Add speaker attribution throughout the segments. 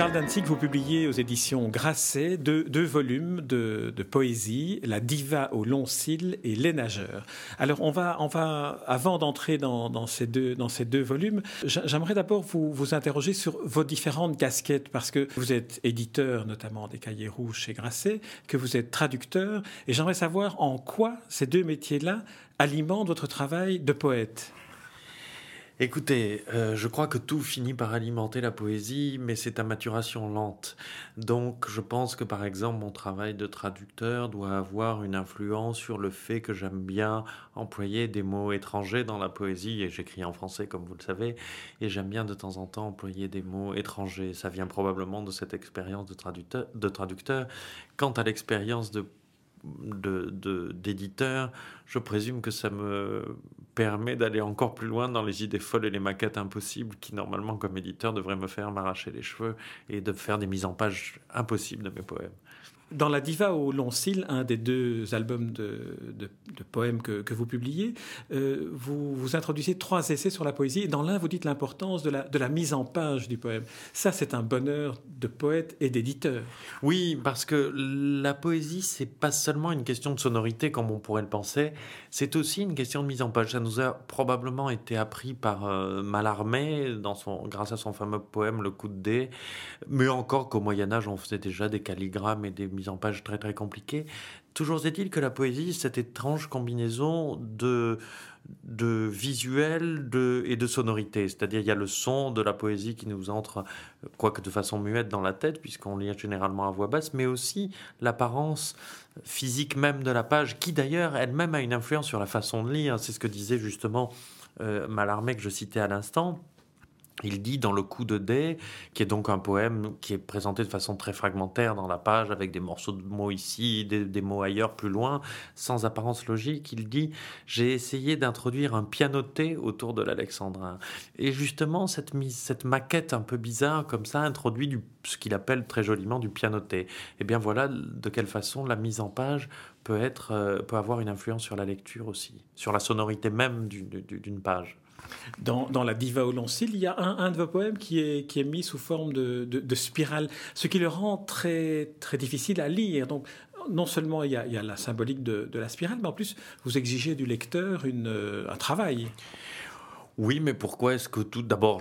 Speaker 1: Charles Danzig, vous publiez aux éditions Grasset deux, volumes de, poésie, La diva au long cils et Les nageurs. Alors, on va, avant d'entrer dans, ces deux, dans ces deux volumes, j'aimerais d'abord vous, vous interroger sur vos différentes casquettes, parce que vous êtes éditeur notamment des Cahiers Rouges chez Grasset, que vous êtes traducteur, et j'aimerais savoir en quoi ces deux métiers-là alimentent votre travail de poète.
Speaker 2: Écoutez, euh, je crois que tout finit par alimenter la poésie, mais c'est à maturation lente. Donc je pense que par exemple mon travail de traducteur doit avoir une influence sur le fait que j'aime bien employer des mots étrangers dans la poésie, et j'écris en français comme vous le savez, et j'aime bien de temps en temps employer des mots étrangers. Ça vient probablement de cette expérience de traducteur. De traducteur. Quant à l'expérience de d'éditeur, de, je présume que ça me permet d'aller encore plus loin dans les idées folles et les maquettes impossibles qui, normalement, comme éditeur, devraient me faire m'arracher les cheveux et de faire des mises en page impossibles de mes poèmes.
Speaker 1: Dans La Diva au long cil, un des deux albums de, poèmes que, vous publiez, euh, vous, introduisez trois essais sur la poésie. Dans l'un, vous dites l'importance de la, mise en page du poème. Ça, c'est un bonheur de poète et d'éditeur.
Speaker 2: Oui, parce que la poésie, c'est pas seulement une question de sonorité comme on pourrait le penser, c'est aussi une question de mise en page. Ça nous a probablement été appris par euh, Mallarmé grâce à son fameux poème Le coup de dé, mais encore qu'au Moyen Âge, on faisait déjà des calligrammes et des en page très très compliquée. Toujours est-il que la poésie, cette étrange combinaison de, visuel et de sonorité. C'est-à-dire, il y a le son de la poésie qui nous entre, quoique de façon muette, dans la tête, puisqu'on lit généralement à voix basse, mais aussi l'apparence physique même de la page, qui d'ailleurs elle-même a une influence sur la façon de lire. C'est ce que disait justement euh, Mallarmé que je citais à l'instant. Il dit dans le coup de dé, qui est donc un poème qui est présenté de façon très fragmentaire dans la page, avec des morceaux de mots ici, des, mots ailleurs, plus loin, sans apparence logique, il dit J'ai essayé d'introduire un pianoté autour de l'alexandrin. Et justement, cette, cette maquette un peu bizarre, comme ça, introduit du, ce qu'il appelle très joliment du pianoté. Et eh bien voilà de quelle façon la mise en page peut, être, euh, peut avoir une influence sur la lecture aussi, sur la sonorité même d'une page.
Speaker 1: Dans, La Diva au long il y a un, de vos poèmes qui est, qui est mis sous forme de, spirale, ce qui le rend très, très difficile à lire. Donc, non seulement il y a, la symbolique de, la spirale, mais en plus, vous exigez du lecteur une, un travail.
Speaker 2: Oui, mais pourquoi est-ce que tout. D'abord,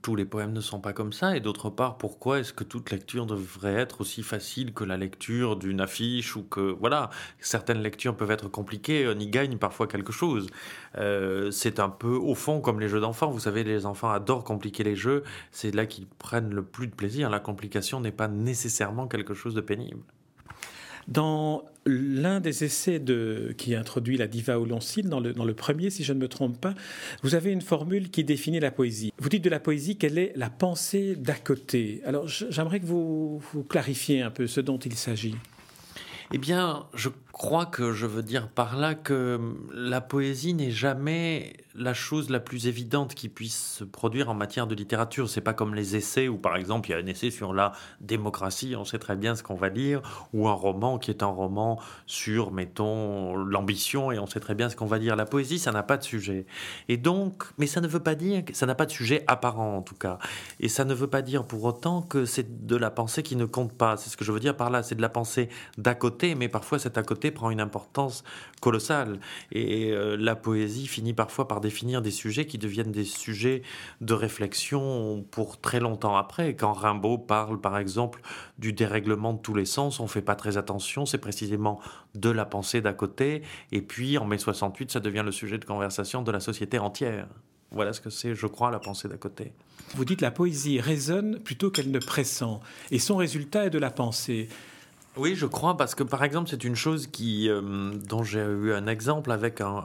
Speaker 2: tous les poèmes ne sont pas comme ça, et d'autre part, pourquoi est-ce que toute lecture devrait être aussi facile que la lecture d'une affiche ou que. Voilà, certaines lectures peuvent être compliquées, on y gagne parfois quelque chose. Euh, c'est un peu, au fond, comme les jeux d'enfants. Vous savez, les enfants adorent compliquer les jeux, c'est là qu'ils prennent le plus de plaisir. La complication n'est pas nécessairement quelque chose de pénible.
Speaker 1: Dans l'un des essais de, qui introduit la diva au long cil, dans le, dans le premier, si je ne me trompe pas, vous avez une formule qui définit la poésie. Vous dites de la poésie qu'elle est la pensée d'à côté? Alors j'aimerais que vous, vous clarifiez un peu ce dont il s'agit.
Speaker 2: Eh bien, je crois que je veux dire par là que la poésie n'est jamais la chose la plus évidente qui puisse se produire en matière de littérature. C'est pas comme les essais où, par exemple, il y a un essai sur la démocratie, on sait très bien ce qu'on va lire, ou un roman qui est un roman sur, mettons, l'ambition et on sait très bien ce qu'on va dire. La poésie, ça n'a pas de sujet. Et donc, mais ça ne veut pas dire que ça n'a pas de sujet apparent en tout cas. Et ça ne veut pas dire pour autant que c'est de la pensée qui ne compte pas. C'est ce que je veux dire par là. C'est de la pensée d'à côté, mais parfois cet à côté prend une importance colossale. Et euh, la poésie finit parfois par définir des sujets qui deviennent des sujets de réflexion pour très longtemps après. Quand Rimbaud parle, par exemple, du dérèglement de tous les sens, on ne fait pas très attention, c'est précisément de la pensée d'à côté. Et puis, en mai 68, ça devient le sujet de conversation de la société entière. Voilà ce que c'est, je crois, la pensée d'à côté.
Speaker 1: Vous dites la poésie résonne plutôt qu'elle ne pressent, et son résultat est de la pensée.
Speaker 2: Oui, je crois, parce que par exemple, c'est une chose qui, euh, dont j'ai eu un exemple avec un,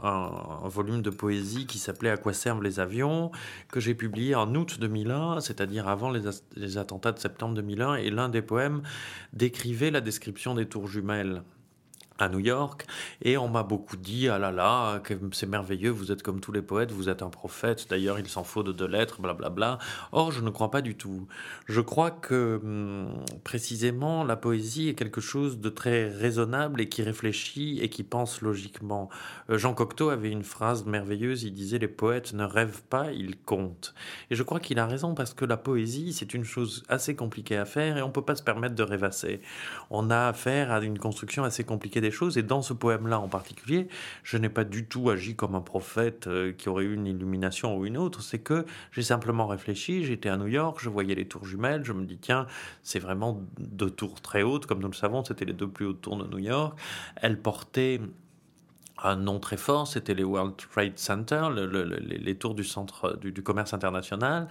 Speaker 2: volume de poésie qui s'appelait À quoi servent les avions, que j'ai publié en août 2001, c'est-à-dire avant les, les, attentats de septembre 2001, et l'un des poèmes décrivait la description des tours jumelles à New York et on m'a beaucoup dit ah là là c'est merveilleux vous êtes comme tous les poètes vous êtes un prophète d'ailleurs il s'en faut de deux lettres blablabla. Or je ne crois pas du tout. Je crois que hum, précisément la poésie est quelque chose de très raisonnable et qui réfléchit et qui pense logiquement. Euh, Jean Cocteau avait une phrase merveilleuse il disait les poètes ne rêvent pas ils comptent et je crois qu'il a raison parce que la poésie c'est une chose assez compliquée à faire et on peut pas se permettre de rêvasser. On a affaire à une construction assez compliquée des Et dans ce poème-là en particulier, je n'ai pas du tout agi comme un prophète euh, qui aurait eu une illumination ou une autre. C'est que j'ai simplement réfléchi. J'étais à New York, je voyais les tours jumelles. Je me dis, tiens, c'est vraiment deux tours très hautes. Comme nous le savons, c'était les deux plus hautes tours de New York. Elles portaient un nom très fort, c'était les World Trade Center, les tours du centre du, commerce international,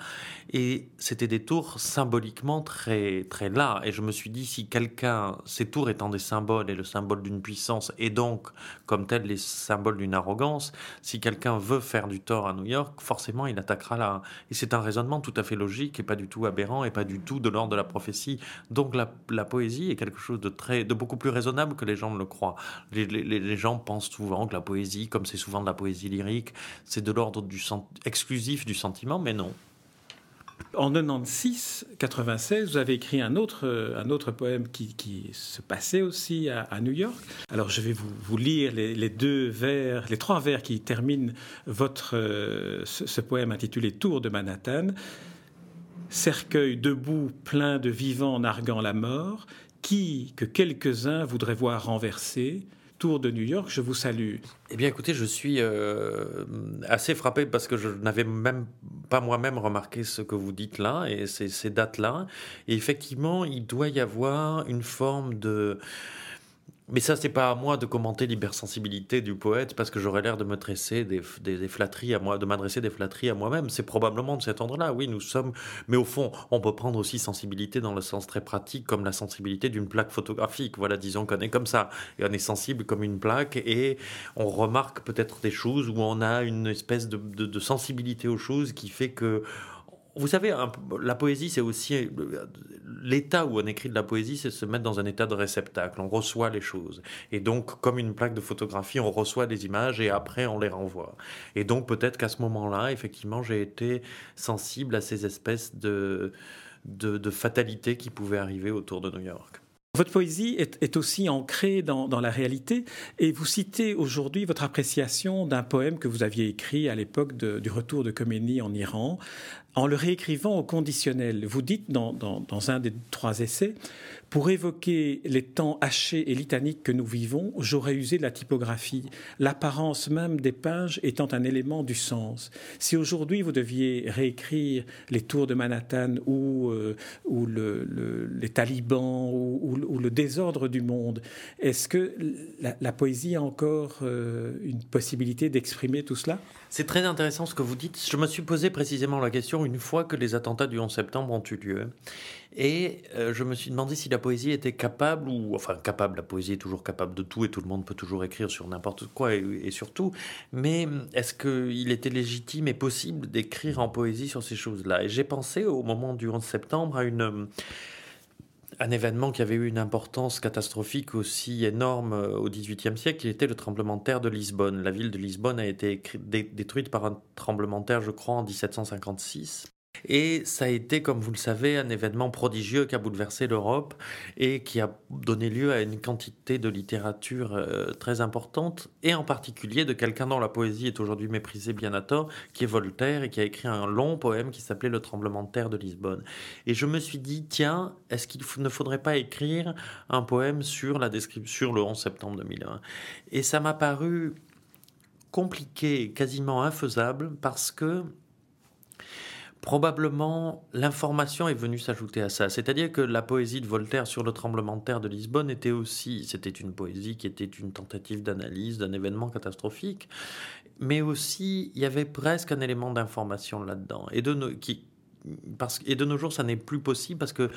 Speaker 2: et c'était des tours symboliquement très très là. Et je me suis dit, si quelqu'un, ces tours étant des symboles et le symbole d'une puissance, et donc comme tel les symboles d'une arrogance, si quelqu'un veut faire du tort à New York, forcément il attaquera là. Et c'est un raisonnement tout à fait logique et pas du tout aberrant et pas du tout de l'ordre de la prophétie. Donc la, poésie est quelque chose de très, de beaucoup plus raisonnable que les gens ne le croient. Les gens pensent souvent que la poésie, comme c'est souvent de la poésie lyrique, c'est de l'ordre du exclusif du sentiment, mais non.
Speaker 1: En 96, 96, vous avez écrit un autre, un autre poème qui, qui se passait aussi à, New York. Alors je vais vous, lire les, deux vers, les trois vers qui terminent votre, ce, ce poème intitulé Tour de Manhattan. Cercueil debout, plein de vivants narguant la mort, qui que quelques-uns voudraient voir renverser, tour de New York. Je vous salue.
Speaker 2: Eh bien, écoutez, je suis euh, assez frappé parce que je n'avais même pas moi-même remarqué ce que vous dites là et ces, ces dates-là. Et effectivement, il doit y avoir une forme de mais ça, c'est pas à moi de commenter l'hypersensibilité du poète parce que j'aurais l'air de me tresser des, flatteries à moi, de m'adresser des flatteries à moi-même. C'est probablement de cet ordre-là. Oui, nous sommes. Mais au fond, on peut prendre aussi sensibilité dans le sens très pratique, comme la sensibilité d'une plaque photographique. Voilà, disons qu'on est comme ça. Et on est sensible comme une plaque et on remarque peut-être des choses où on a une espèce de sensibilité aux choses qui fait que vous savez, la poésie, c'est aussi l'état où on écrit de la poésie, c'est se mettre dans un état de réceptacle. On reçoit les choses. Et donc, comme une plaque de photographie, on reçoit des images et après, on les renvoie. Et donc, peut-être qu'à ce moment-là, effectivement, j'ai été sensible à ces espèces de, de, de fatalités qui pouvaient arriver autour de New York.
Speaker 1: Votre poésie est, aussi ancrée dans, la réalité et vous citez aujourd'hui votre appréciation d'un poème que vous aviez écrit à l'époque du retour de Khomeini en Iran, en le réécrivant au conditionnel. Vous dites dans, un des trois essais pour évoquer les temps hachés et litaniques que nous vivons, j'aurais usé de la typographie, l'apparence même des pages étant un élément du sens. Si aujourd'hui vous deviez réécrire les tours de Manhattan ou, euh, les talibans ou, le désordre du monde, est-ce que la, poésie a encore euh, une possibilité d'exprimer tout cela?
Speaker 2: C'est très intéressant ce que vous dites. Je me suis posé précisément la question une fois que les attentats du 11 septembre ont eu lieu. Et euh, je me suis demandé si la poésie était capable, ou enfin capable, la poésie est toujours capable de tout et tout le monde peut toujours écrire sur n'importe quoi et, et, sur tout, mais est-ce qu'il était légitime et possible d'écrire en poésie sur ces choses-là? Et j'ai pensé au moment du 11 septembre à une un événement qui avait eu une importance catastrophique aussi énorme euh, au XVIIIe siècle, qui était le tremblement de terre de Lisbonne. La ville de Lisbonne a été détruite par un tremblement de terre, je crois, en 1756. Et ça a été, comme vous le savez, un événement prodigieux qui a bouleversé l'Europe et qui a donné lieu à une quantité de littérature euh, très importante, et en particulier de quelqu'un dont la poésie est aujourd'hui méprisée bien à tort, qui est Voltaire, et qui a écrit un long poème qui s'appelait Le tremblement de terre de Lisbonne. Et je me suis dit, tiens, est-ce qu'il ne faudrait pas écrire un poème sur la description, sur le 11 septembre 2001 Et ça m'a paru compliqué, quasiment infaisable, parce que probablement l'information est venue s'ajouter à ça. C'est-à-dire que la poésie de Voltaire sur le tremblement de terre de Lisbonne était aussi, c'était une poésie qui était une tentative d'analyse d'un événement catastrophique, mais aussi il y avait presque un élément d'information là-dedans. Et de, parce, et de nos jours, ça n'est plus possible parce que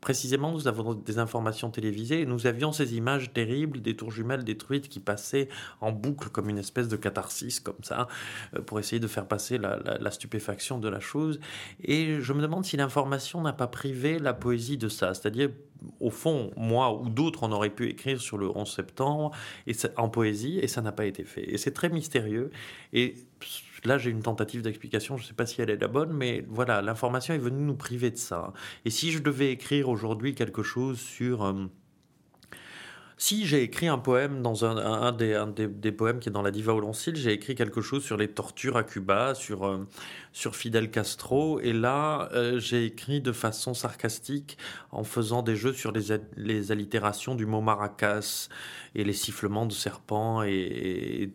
Speaker 2: précisément, nous avons des informations télévisées et nous avions ces images terribles des tours jumelles détruites qui passaient en boucle comme une espèce de catharsis, comme ça, euh, pour essayer de faire passer la, stupéfaction de la chose. Et je me demande si l'information n'a pas privé la poésie de ça. C'est-à-dire, au fond, moi ou d'autres, on aurait pu écrire sur le 11 septembre et en poésie et ça n'a pas été fait. Et c'est très mystérieux. Là, j'ai une tentative d'explication, je ne sais pas si elle est la bonne, mais voilà, l'information est venue nous priver de ça. Et si je devais écrire aujourd'hui quelque chose sur... Euh, si j'ai écrit un poème dans un, des, poèmes qui est dans la Diva au j'ai écrit quelque chose sur les tortures à Cuba, sur, euh, Fidel Castro, et là, euh, j'ai écrit de façon sarcastique en faisant des jeux sur les, allitérations du mot maracas et les sifflements de serpents et,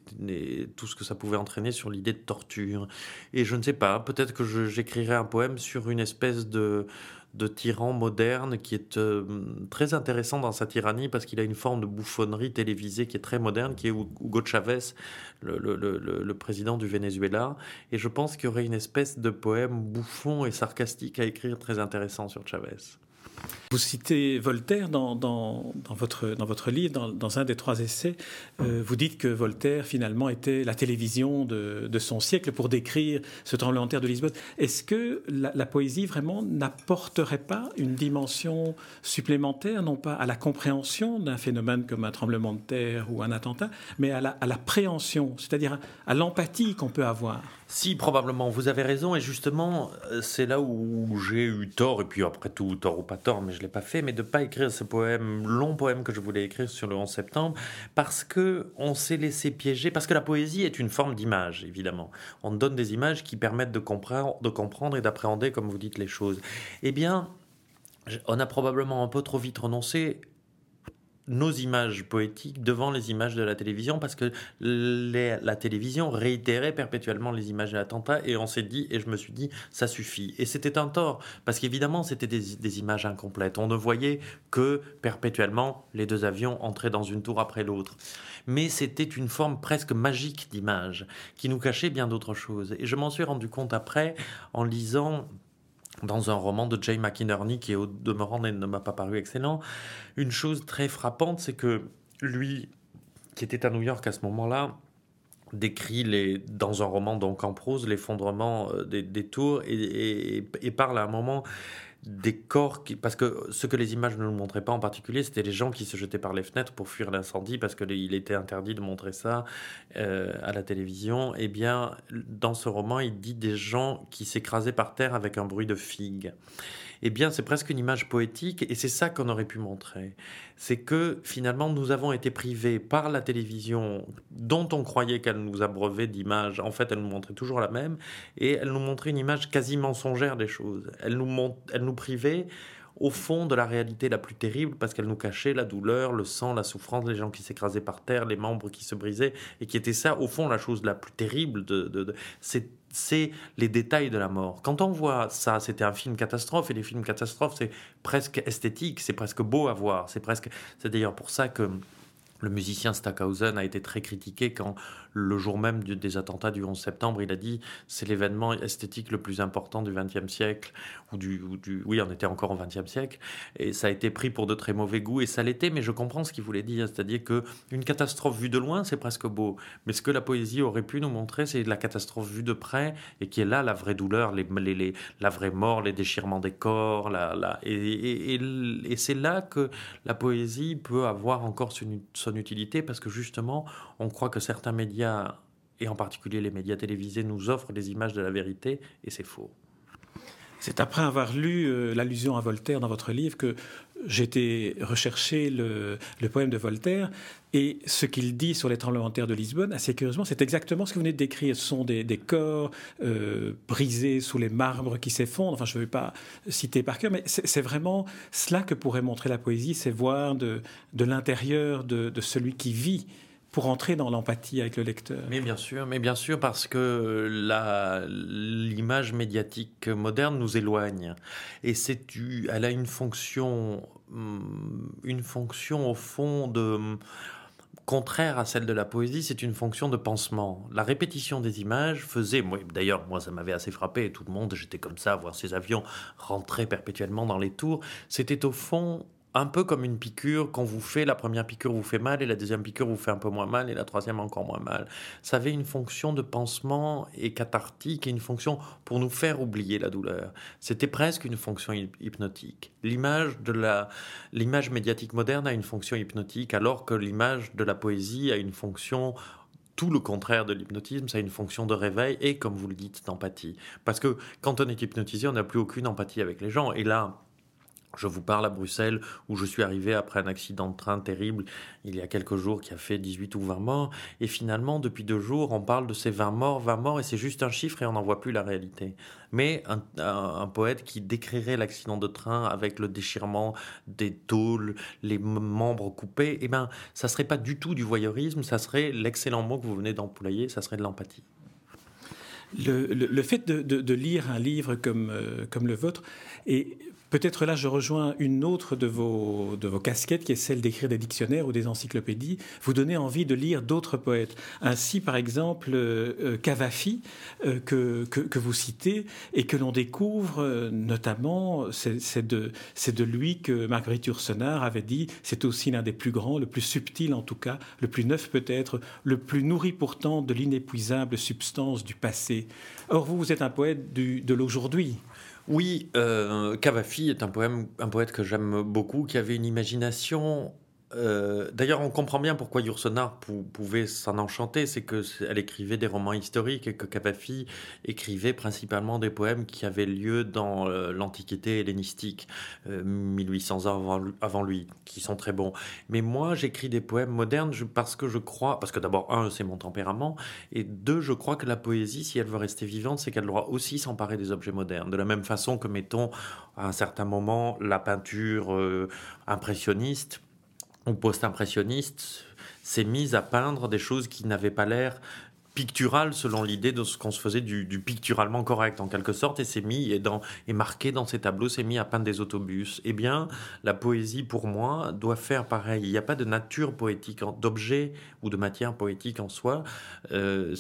Speaker 2: tout ce que ça pouvait entraîner sur l'idée de torture. Et je ne sais pas, peut-être que j'écrirai un poème sur une espèce de de tyran moderne qui est euh, très intéressant dans sa tyrannie parce qu'il a une forme de bouffonnerie télévisée qui est très moderne, qui est Hugo Chavez, le, le président du Venezuela. Et je pense qu'il y aurait une espèce de poème bouffon et sarcastique à écrire très intéressant sur Chavez.
Speaker 1: Vous citez Voltaire dans, dans, votre, dans votre livre, dans, un des trois essais. Euh, vous dites que Voltaire, finalement, était la télévision de, son siècle pour décrire ce tremblement de terre de Lisbonne. Est-ce que la, poésie, vraiment, n'apporterait pas une dimension supplémentaire, non pas à la compréhension d'un phénomène comme un tremblement de terre ou un attentat, mais à la, à la préhension, c'est-à-dire à l'empathie qu'on peut avoir?
Speaker 2: Si, probablement, vous avez raison, et justement, euh, c'est là où j'ai eu tort, et puis après tout, tort ou pas tort, mais je ne l'ai pas fait, mais de ne pas écrire ce poème, long poème que je voulais écrire sur le 11 septembre, parce que on s'est laissé piéger, parce que la poésie est une forme d'image, évidemment. On donne des images qui permettent de comprendre, de comprendre et d'appréhender, comme vous dites, les choses. Eh bien, on a probablement un peu trop vite renoncé nos images poétiques devant les images de la télévision parce que la télévision réitérait perpétuellement les images de l'attentat et on s'est dit, et je me suis dit, ça suffit. Et c'était un tort parce qu'évidemment, c'était des, images incomplètes. On ne voyait que perpétuellement les deux avions entraient dans une tour après l'autre. Mais c'était une forme presque magique d'image qui nous cachait bien d'autres choses. Et je m'en suis rendu compte après en lisant dans un roman de Jay McInerney qui, au demeurant, ne m'a pas paru excellent. Une chose très frappante, c'est que lui, qui était à New York à ce moment-là, décrit les, dans un roman donc en prose l'effondrement euh, des, tours et, et, parle à un moment des corps qui, parce que ce que les images ne nous montraient pas en particulier, c'était les gens qui se jetaient par les fenêtres pour fuir l'incendie parce qu'il était interdit de montrer ça euh, à la télévision. Eh bien, dans ce roman, il dit des gens qui s'écrasaient par terre avec un bruit de figue eh bien, c'est presque une image poétique et c'est ça qu'on aurait pu montrer. C'est que finalement, nous avons été privés par la télévision, dont on croyait qu'elle nous abreuvait d'images. En fait, elle nous montrait toujours la même et elle nous montrait une image quasi mensongère des choses. Elle nous, elle nous privait au fond de la réalité la plus terrible parce qu'elle nous cachait la douleur, le sang, la souffrance, les gens qui s'écrasaient par terre, les membres qui se brisaient et qui était ça, au fond, la chose la plus terrible de, de, c'est les détails de la mort. Quand on voit ça, c'était un film catastrophe, et les films catastrophes, c'est presque esthétique, c'est presque beau à voir. C'est presque, c'est d'ailleurs pour ça que le musicien Stackhausen a été très critiqué quand le jour même des attentats du 11 septembre, il a dit c'est l'événement esthétique le plus important du XXe siècle, ou du, oui, on était encore au XXe siècle, et ça a été pris pour de très mauvais goûts, et ça l'était, mais je comprends ce qu'il voulait dire, c'est-à-dire que une catastrophe vue de loin, c'est presque beau, mais ce que la poésie aurait pu nous montrer, c'est la catastrophe vue de près, et qui est là la vraie douleur, les, les, la vraie mort, les déchirements des corps, et, c'est là que la poésie peut avoir encore son, son utilité, parce que justement, on croit que certains médias et en particulier les médias télévisés, nous offrent des images de la vérité, et c'est faux.
Speaker 1: C'est après avoir lu euh, l'allusion à Voltaire dans votre livre que j'ai été rechercher le, poème de Voltaire et ce qu'il dit sur les tremblements de terre de Lisbonne, assez curieusement, c'est exactement ce que vous venez de décrire. Ce sont des, corps euh, brisés sous les marbres qui s'effondrent. Enfin, je ne vais pas citer par cœur, mais c'est vraiment cela que pourrait montrer la poésie, c'est voir de, l'intérieur de celui qui vit pour entrer dans l'empathie avec le lecteur.
Speaker 2: Mais bien sûr, mais bien sûr parce que l'image médiatique moderne nous éloigne et c'est elle a une fonction, hum, une fonction au fond de contraire à celle de la poésie, c'est une fonction de pansement. La répétition des images faisait, d'ailleurs, moi ça m'avait assez frappé, tout le monde, j'étais comme ça, voir ces avions rentrer perpétuellement dans les tours. C'était au fond un peu comme une piqûre, quand vous fait la première piqûre vous fait mal et la deuxième piqûre vous fait un peu moins mal et la troisième encore moins mal. Ça avait une fonction de pansement et cathartique et une fonction pour nous faire oublier la douleur. C'était presque une fonction hypnotique. L'image de la l'image médiatique moderne a une fonction hypnotique alors que l'image de la poésie a une fonction tout le contraire de l'hypnotisme, ça a une fonction de réveil et, comme vous le dites, d'empathie. Parce que quand on est hypnotisé, on n'a plus aucune empathie avec les gens. Et là, je vous parle à Bruxelles où je suis arrivé après un accident de train terrible il y a quelques jours qui a fait 18 ou 20 morts. Et finalement, depuis deux jours, on parle de ces 20 morts, 20 morts et c'est juste un chiffre et on n'en voit plus la réalité. Mais un, poète qui décrirait l'accident de train avec le déchirement des tôles, les membres coupés, eh ben, ça serait pas du tout du voyeurisme, ça serait l'excellent mot que vous venez d'employer, ça serait de l'empathie.
Speaker 1: Le, fait de, lire un livre comme, euh, comme le vôtre et Peut-être là, je rejoins une autre de vos, de vos casquettes, qui est celle d'écrire des dictionnaires ou des encyclopédies. Vous donnez envie de lire d'autres poètes. Ainsi, par exemple, euh, euh, Cavafi, euh, que, que, vous citez, et que l'on découvre notamment, c'est de, de lui que Marguerite Yourcenar avait dit, c'est aussi l'un des plus grands, le plus subtil en tout cas, le plus neuf peut-être, le plus nourri pourtant de l'inépuisable substance du passé. Or, vous, vous êtes un poète de l'aujourd'hui.
Speaker 2: Oui, euh, est un, poème, un poète que j'aime beaucoup, qui avait une imagination euh, d'ailleurs, on comprend bien pourquoi Yourcenar pouvait s'en enchanter, c'est qu'elle écrivait des romans historiques et que Cavafi écrivait principalement des poèmes qui avaient lieu dans euh, l'Antiquité hellénistique, 1800 euh, ans avant, lui, qui sont très bons. Mais moi, j'écris des poèmes modernes parce que je crois, parce que d'abord, un, c'est mon tempérament, et deux, je crois que la poésie, si elle veut rester vivante, c'est qu'elle doit aussi s'emparer des objets modernes. De la même façon que, mettons, à un certain moment, la peinture impressionniste, ou post-impressionniste s'est mise à peindre des choses qui n'avaient pas l'air picturales selon l'idée de ce qu'on se faisait du, picturalement correct en quelque sorte et s'est mis et, dans, et marqué dans ces tableaux s'est mis à peindre des autobus. Eh bien, la poésie pour moi doit faire pareil. Il n'y a pas de nature poétique, d'objet ou de matière poétique en soi. Euh,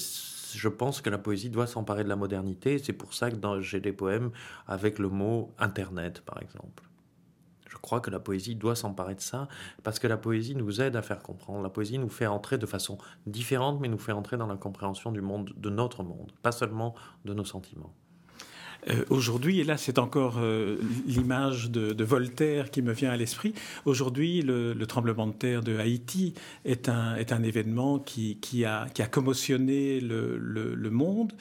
Speaker 2: je pense que la poésie doit s'emparer de la modernité. C'est pour ça que j'ai des poèmes avec le mot Internet, par exemple. Je crois que la poésie doit s'emparer de ça, parce que la poésie nous aide à faire comprendre. La poésie nous fait entrer de façon différente, mais nous fait entrer dans la compréhension du monde, de notre monde, pas seulement de nos sentiments.
Speaker 1: Euh, aujourd'hui, et là c'est encore euh, l'image de, Voltaire qui me vient à l'esprit, aujourd'hui le, tremblement de terre de Haïti est un, événement qui, a, commotionné le monde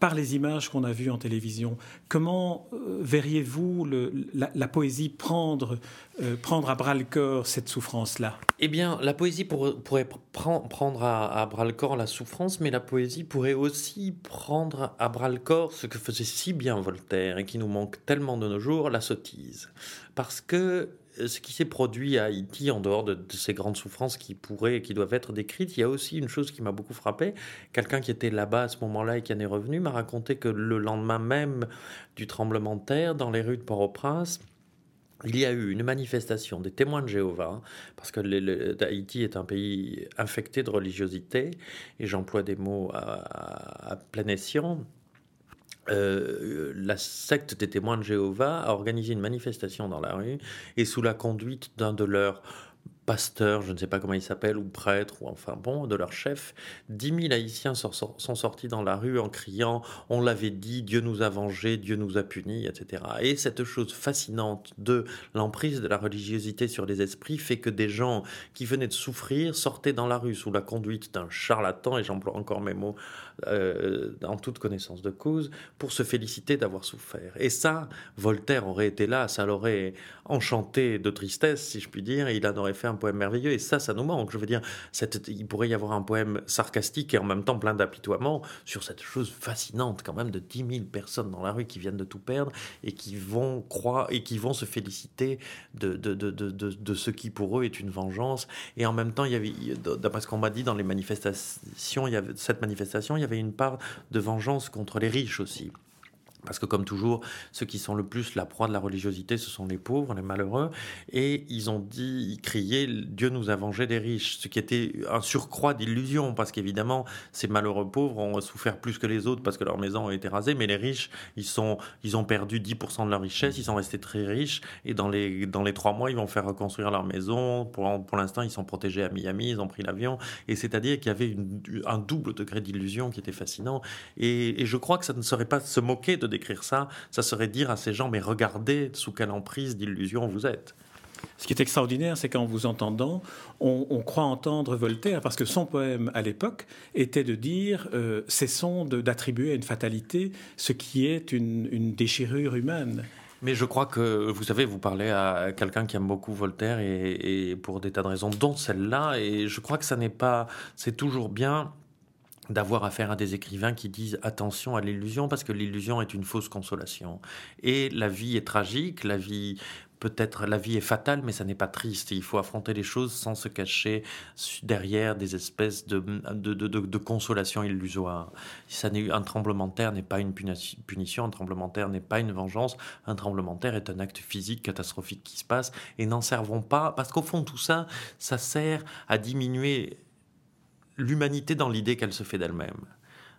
Speaker 1: par les images qu'on a vues en télévision. Comment euh, verriez-vous la, poésie prendre, euh, prendre à bras le corps cette souffrance-là?
Speaker 2: Eh bien, la poésie pourrait prendre à, bras le corps la souffrance, mais la poésie pourrait aussi prendre à bras le corps ce que faisait si bien Voltaire et qui nous manque tellement de nos jours, la sottise. Parce que ce qui s'est produit à Haïti, en dehors de, ces grandes souffrances qui pourraient, qui doivent être décrites, il y a aussi une chose qui m'a beaucoup frappé. Quelqu'un qui était là-bas à ce moment-là et qui en est revenu m'a raconté que le lendemain même du tremblement de terre, dans les rues de Port-au-Prince, il y a eu une manifestation des témoins de Jéhovah, parce que Haïti est un pays infecté de religiosité, et j'emploie des mots à, à plein escient. Euh, la secte des témoins de Jéhovah a organisé une manifestation dans la rue et sous la conduite d'un de leurs pasteurs, je ne sais pas comment ils s'appellent, ou prêtres, ou enfin bon, de leur chef, dix mille haïtiens sont, sortis dans la rue en criant On l'avait dit, Dieu nous a vengés, Dieu nous a punis, etc. Et cette chose fascinante de l'emprise de la religiosité sur les esprits fait que des gens qui venaient de souffrir sortaient dans la rue sous la conduite d'un charlatan, et j'emploie encore mes mots euh, en toute connaissance de cause, pour se féliciter d'avoir souffert. Et ça, Voltaire aurait été là, ça l'aurait enchanté de tristesse, si je puis dire, et il en aurait fait un poème merveilleux. Et ça, ça nous manque. Je veux dire, il pourrait y avoir un poème sarcastique et en même temps plein d'apitoiement sur cette chose fascinante, quand même, de 10 000 personnes dans la rue qui viennent de tout perdre et qui vont croire et qui vont se féliciter de, de, de, de, de ce qui pour eux est une vengeance. Et en même temps, il y avait, d'après ce qu'on m'a dit dans les manifestations, il y avait cette manifestation, il y avait une part de vengeance contre les riches aussi Parce que comme toujours, ceux qui sont le plus la proie de la religiosité, ce sont les pauvres, les malheureux. Et ils ont dit, ils criaient, Dieu nous a vengé des riches, ce qui était un surcroît d'illusion, parce qu'évidemment, ces malheureux pauvres ont souffert plus que les autres parce que leurs maisons ont été rasées, mais les riches, ils, sont, ils ont perdu 10% de leur richesse, ils sont restés très riches, et dans les, dans les trois mois, ils vont faire reconstruire leur maison. Pour, pour l'instant, ils sont protégés à Miami, ils ont pris l'avion, et c'est-à-dire qu'il y avait un double degré d'illusion qui était fascinant. Et, et je crois que ça ne serait pas se moquer de d'écrire ça, ça serait dire à ces gens, mais regardez sous quelle emprise d'illusion vous êtes.
Speaker 1: Ce qui est extraordinaire, c'est qu'en vous entendant, on, croit entendre Voltaire, parce que son poème à l'époque était de dire euh, cessons d'attribuer à une fatalité ce qui est une, déchirure humaine.
Speaker 2: Mais je crois que, vous savez, vous parlez à quelqu'un qui aime beaucoup Voltaire et, et pour des tas de raisons, dont celle-là, et je crois que ça n'est pas, c'est toujours bien d'avoir affaire à des écrivains qui disent attention à l'illusion parce que l'illusion est une fausse consolation. Et la vie est tragique, la vie peut-être la vie est fatale, mais ça n'est pas triste. il faut affronter les choses sans se cacher derrière des espèces de, de, de, consolation illusoire. Ça un tremblement de terre n'est pas une punition, un tremblement de terre n'est pas une vengeance. Un tremblement de terre est un acte physique catastrophique qui se passe. Et n'en servons pas, parce qu'au fond, tout ça, ça sert à diminuer l'humanité dans l'idée qu'elle se fait d'elle-même.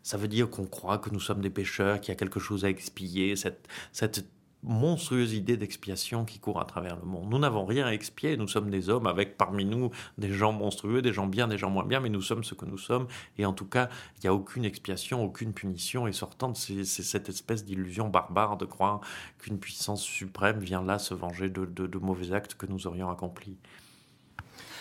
Speaker 2: Ça veut dire qu'on croit que nous sommes des pécheurs, qu'il y a quelque chose à expier, cette, cette monstrueuse idée d'expiation qui court à travers le monde. Nous n'avons rien à expier, nous sommes des hommes avec parmi nous des gens monstrueux, des gens bien, des gens moins bien, mais nous sommes ce que nous sommes. Et en tout cas, il n'y a aucune expiation, aucune punition. Et sortant de cette espèce d'illusion barbare de croire qu'une puissance suprême vient là se venger de mauvais actes que nous aurions accomplis.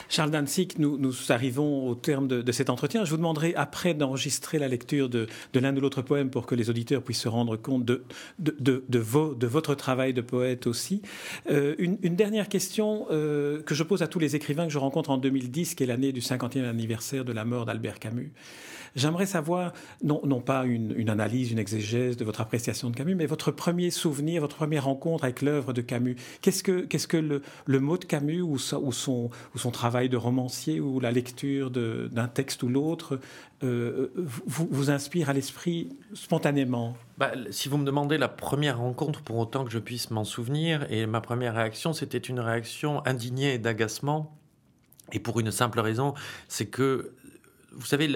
Speaker 1: Charles Danzig, nous, nous arrivons au terme de, cet entretien. Je vous demanderai après d'enregistrer la lecture de, l'un ou l'autre poème pour que les auditeurs puissent se rendre compte de, de, votre travail de poète aussi. Euh, une, dernière question euh, que je pose à tous les écrivains que je rencontre en 2010, qui est l'année du 50e anniversaire de la mort d'Albert Camus. J'aimerais savoir, non, non pas une, analyse, une exégèse de votre appréciation de Camus, mais votre premier souvenir, votre première rencontre avec l'œuvre de Camus. Qu'est-ce que, qu'est-ce que le, mot de Camus ou, ou, son, ou son travail de romancier ou la lecture d'un texte ou l'autre euh, vous, vous, inspire à l'esprit spontanément?
Speaker 2: Bah, Si vous me demandez la première rencontre, pour autant que je puisse m'en souvenir, et ma première réaction, c'était une réaction indignée et d'agacement. Et pour une simple raison, c'est que vous savez,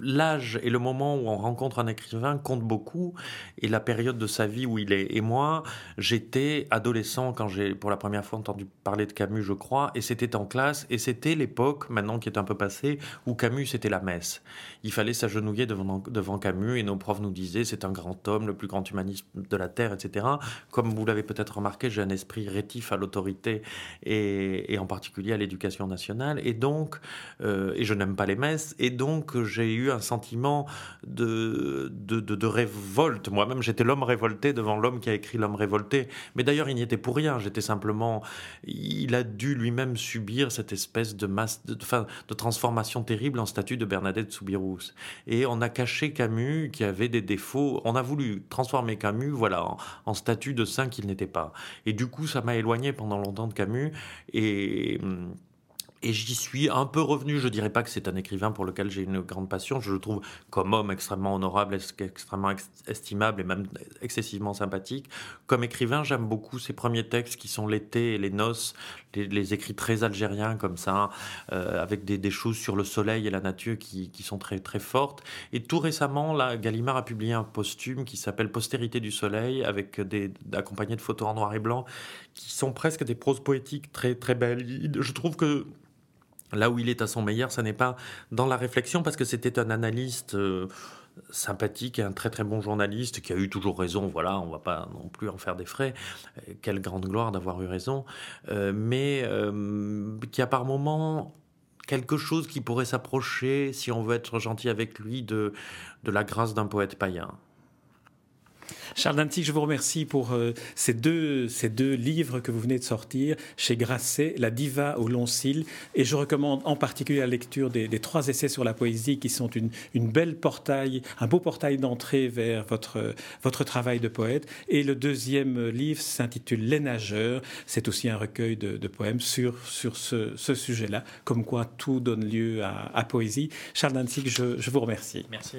Speaker 2: l'âge et le moment où on rencontre un écrivain compte beaucoup, et la période de sa vie où il est. Et moi, j'étais adolescent quand j'ai pour la première fois entendu parler de Camus, je crois, et c'était en classe, et c'était l'époque, maintenant qui est un peu passée, où Camus c'était la messe. Il fallait s'agenouiller devant, devant Camus, et nos profs nous disaient c'est un grand homme, le plus grand humaniste de la terre, etc. Comme vous l'avez peut-être remarqué, j'ai un esprit rétif à l'autorité et, en particulier à l'éducation nationale, et donc, euh, et je n'aime pas les messes, et donc j'ai eu un sentiment de, de, de, révolte. Moi-même, j'étais l'homme révolté devant l'homme qui a écrit L'homme révolté. Mais d'ailleurs, il n'y était pour rien. J'étais simplement. Il a dû lui-même subir cette espèce de masse, de, de transformation terrible en statue de Bernadette Soubirous. Et on a caché Camus qui avait des défauts. On a voulu transformer Camus, voilà, en, en statue de saint qu'il n'était pas. Et du coup, ça m'a éloigné pendant longtemps de Camus. Et. Hum, et j'y suis un peu revenu. Je dirais pas que c'est un écrivain pour lequel j'ai une grande passion. Je le trouve comme homme extrêmement honorable, extrêmement estimable et même excessivement sympathique. Comme écrivain, j'aime beaucoup ses premiers textes qui sont l'été et les noces, les, écrits très algériens comme ça, euh, avec des, choses sur le soleil et la nature qui, qui, sont très très fortes. Et tout récemment, là, Gallimard a publié un posthume qui s'appelle Postérité du soleil, avec des accompagné de photos en noir et blanc, qui sont presque des proses poétiques très très belles. Je trouve que Là où il est à son meilleur, ce n'est pas dans la réflexion, parce que c'était un analyste euh, sympathique et un très très bon journaliste qui a eu toujours raison. Voilà, on va pas non plus en faire des frais. Euh, quelle grande gloire d'avoir eu raison. Euh, mais qui a par moments quelque chose qui pourrait s'approcher, si on veut être gentil avec lui, de, de la grâce d'un poète païen.
Speaker 1: Charles Dantic, je vous remercie pour euh, ces, deux, ces deux livres que vous venez de sortir chez Grasset, La diva au long cil. Et je recommande en particulier la lecture des, trois essais sur la poésie qui sont une, belle portail, un beau portail d'entrée vers votre, votre travail de poète. Et le deuxième livre s'intitule Les nageurs. C'est aussi un recueil de, poèmes sur, sur ce, sujet-là, comme quoi tout donne lieu à, poésie. Charles Dantic, je, je vous remercie.
Speaker 2: Merci.